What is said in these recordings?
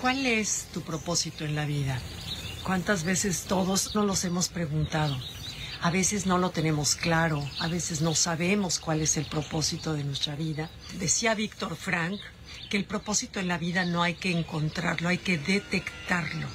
¿Cuál es tu propósito en la vida? ¿Cuántas veces todos nos los hemos preguntado? A veces no lo tenemos claro, a veces no sabemos cuál es el propósito de nuestra vida. Decía Víctor Frank que el propósito en la vida no hay que encontrarlo, hay que detectarlo.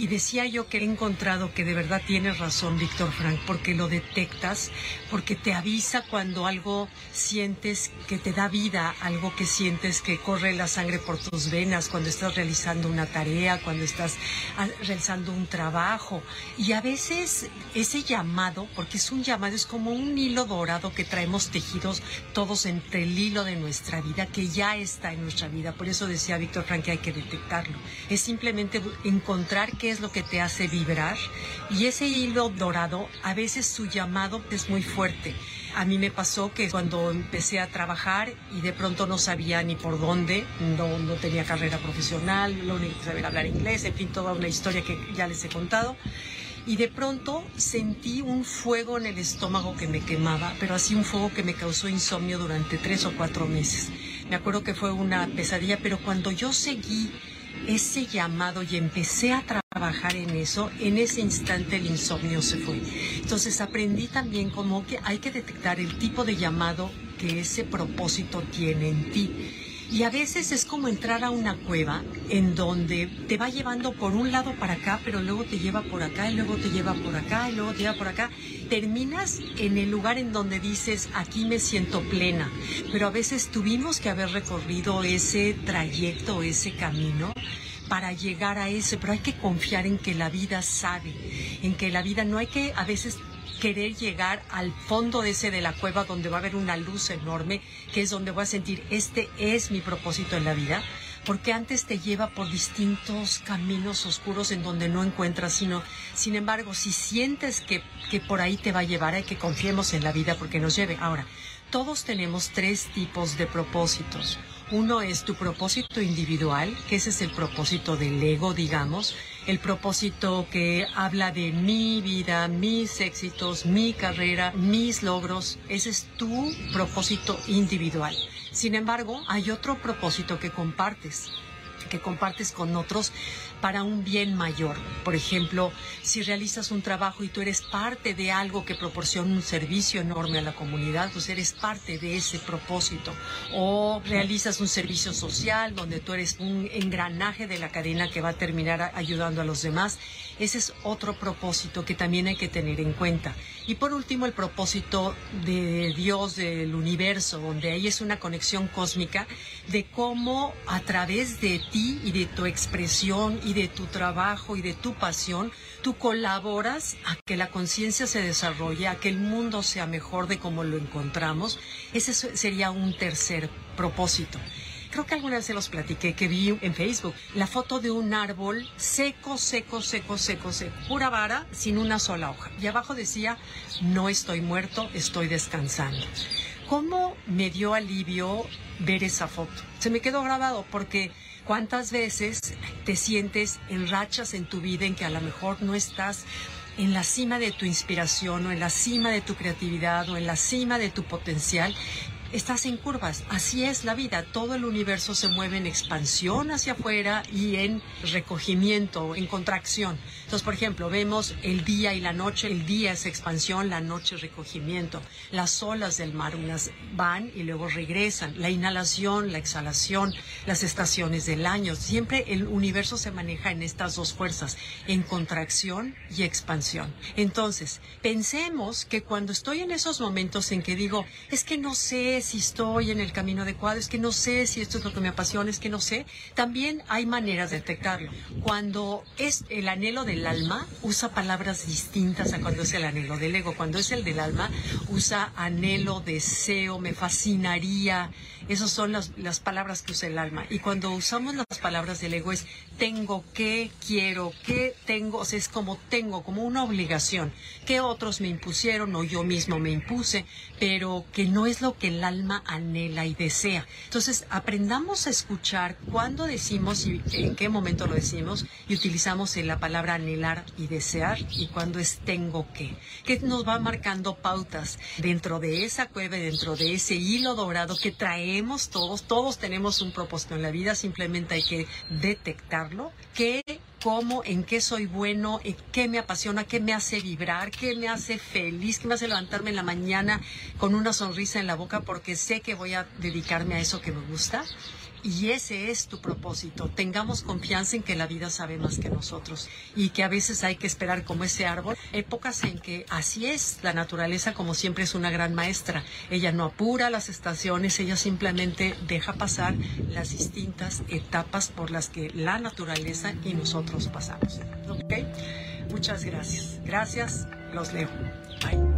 Y decía yo que he encontrado que de verdad tienes razón, Víctor Frank, porque lo detectas, porque te avisa cuando algo sientes que te da vida, algo que sientes que corre la sangre por tus venas, cuando estás realizando una tarea, cuando estás ah, realizando un trabajo. Y a veces ese llamado, porque es un llamado, es como un hilo dorado que traemos tejidos todos entre el hilo de nuestra vida, que ya está en nuestra vida. Por eso decía Víctor Frank que hay que detectarlo. Es simplemente encontrar que es lo que te hace vibrar y ese hilo dorado a veces su llamado es muy fuerte. A mí me pasó que cuando empecé a trabajar y de pronto no sabía ni por dónde, no, tenía carrera profesional, lo único que sabía hablar inglés, en fin, toda una historia que ya les he contado. Y de pronto sentí un fuego en el estómago que me quemaba, pero así un fuego que me causó insomnio durante tres o cuatro meses. Me acuerdo que fue una pesadilla, pero cuando yo seguí ese llamado y empecé a trabajar en eso, en ese instante el insomnio se fue. Entonces aprendí también como que hay que detectar el tipo de llamado que ese propósito tiene en ti. Y a veces es como entrar a una cueva en donde te va llevando por un lado para acá, pero luego te lleva por acá y luego te lleva por acá y luego te lleva por acá. Terminas en el lugar en donde dices, aquí me siento plena. Pero a veces tuvimos que haber recorrido ese trayecto, ese camino para llegar a ese, pero hay que confiar en que la vida sabe, en que la vida no hay que a veces querer llegar al fondo de ese de la cueva donde va a haber una luz enorme, que es donde voy a sentir, este es mi propósito en la vida, porque antes te lleva por distintos caminos oscuros en donde no encuentras, sino, sin embargo, si sientes que, que por ahí te va a llevar, hay que confiemos en la vida porque nos lleve. Ahora, todos tenemos tres tipos de propósitos. Uno es tu propósito individual, que ese es el propósito del ego, digamos, el propósito que habla de mi vida, mis éxitos, mi carrera, mis logros. Ese es tu propósito individual. Sin embargo, hay otro propósito que compartes que compartes con otros para un bien mayor. Por ejemplo, si realizas un trabajo y tú eres parte de algo que proporciona un servicio enorme a la comunidad, pues eres parte de ese propósito. O realizas un servicio social donde tú eres un engranaje de la cadena que va a terminar ayudando a los demás. Ese es otro propósito que también hay que tener en cuenta. Y por último, el propósito de Dios, del universo, donde ahí es una conexión cósmica de cómo a través de ti y de tu expresión y de tu trabajo y de tu pasión, tú colaboras a que la conciencia se desarrolle, a que el mundo sea mejor de como lo encontramos. Ese sería un tercer propósito. Creo que alguna vez se los platiqué que vi en Facebook la foto de un árbol seco, seco, seco, seco, seco, pura vara, sin una sola hoja. Y abajo decía, no estoy muerto, estoy descansando. ¿Cómo me dio alivio ver esa foto? Se me quedó grabado porque ¿Cuántas veces te sientes en rachas en tu vida en que a lo mejor no estás en la cima de tu inspiración o en la cima de tu creatividad o en la cima de tu potencial estás en curvas. Así es la vida. Todo el universo se mueve en expansión hacia afuera y en recogimiento, en contracción. Entonces, por ejemplo, vemos el día y la noche. El día es expansión, la noche es recogimiento. Las olas del mar, unas van y luego regresan. La inhalación, la exhalación, las estaciones del año. Siempre el universo se maneja en estas dos fuerzas, en contracción y expansión. Entonces, pensemos que cuando estoy en esos momentos en que digo, es que no sé si estoy en el camino adecuado, es que no sé si esto es lo que me apasiona, es que no sé. También hay maneras de detectarlo. Cuando es el anhelo del alma, usa palabras distintas a cuando es el anhelo del ego. Cuando es el del alma, usa anhelo, deseo, me fascinaría. Esas son las, las palabras que usa el alma. Y cuando usamos las palabras del ego es tengo que, quiero, que tengo, o sea, es como tengo, como una obligación, que otros me impusieron o yo mismo me impuse, pero que no es lo que el alma anhela y desea. Entonces, aprendamos a escuchar cuándo decimos y en qué momento lo decimos y utilizamos la palabra anhelar y desear y cuándo es tengo que, que nos va marcando pautas dentro de esa cueva, dentro de ese hilo dorado que todos, todos tenemos un propósito en la vida, simplemente hay que detectarlo, que cómo, en qué soy bueno, en qué me apasiona, qué me hace vibrar, qué me hace feliz, qué me hace levantarme en la mañana con una sonrisa en la boca porque sé que voy a dedicarme a eso que me gusta. Y ese es tu propósito. Tengamos confianza en que la vida sabe más que nosotros y que a veces hay que esperar como ese árbol. Épocas en que así es la naturaleza, como siempre es una gran maestra. Ella no apura las estaciones, ella simplemente deja pasar las distintas etapas por las que la naturaleza y nosotros pasamos. Muchas gracias. Gracias. Los leo. Bye.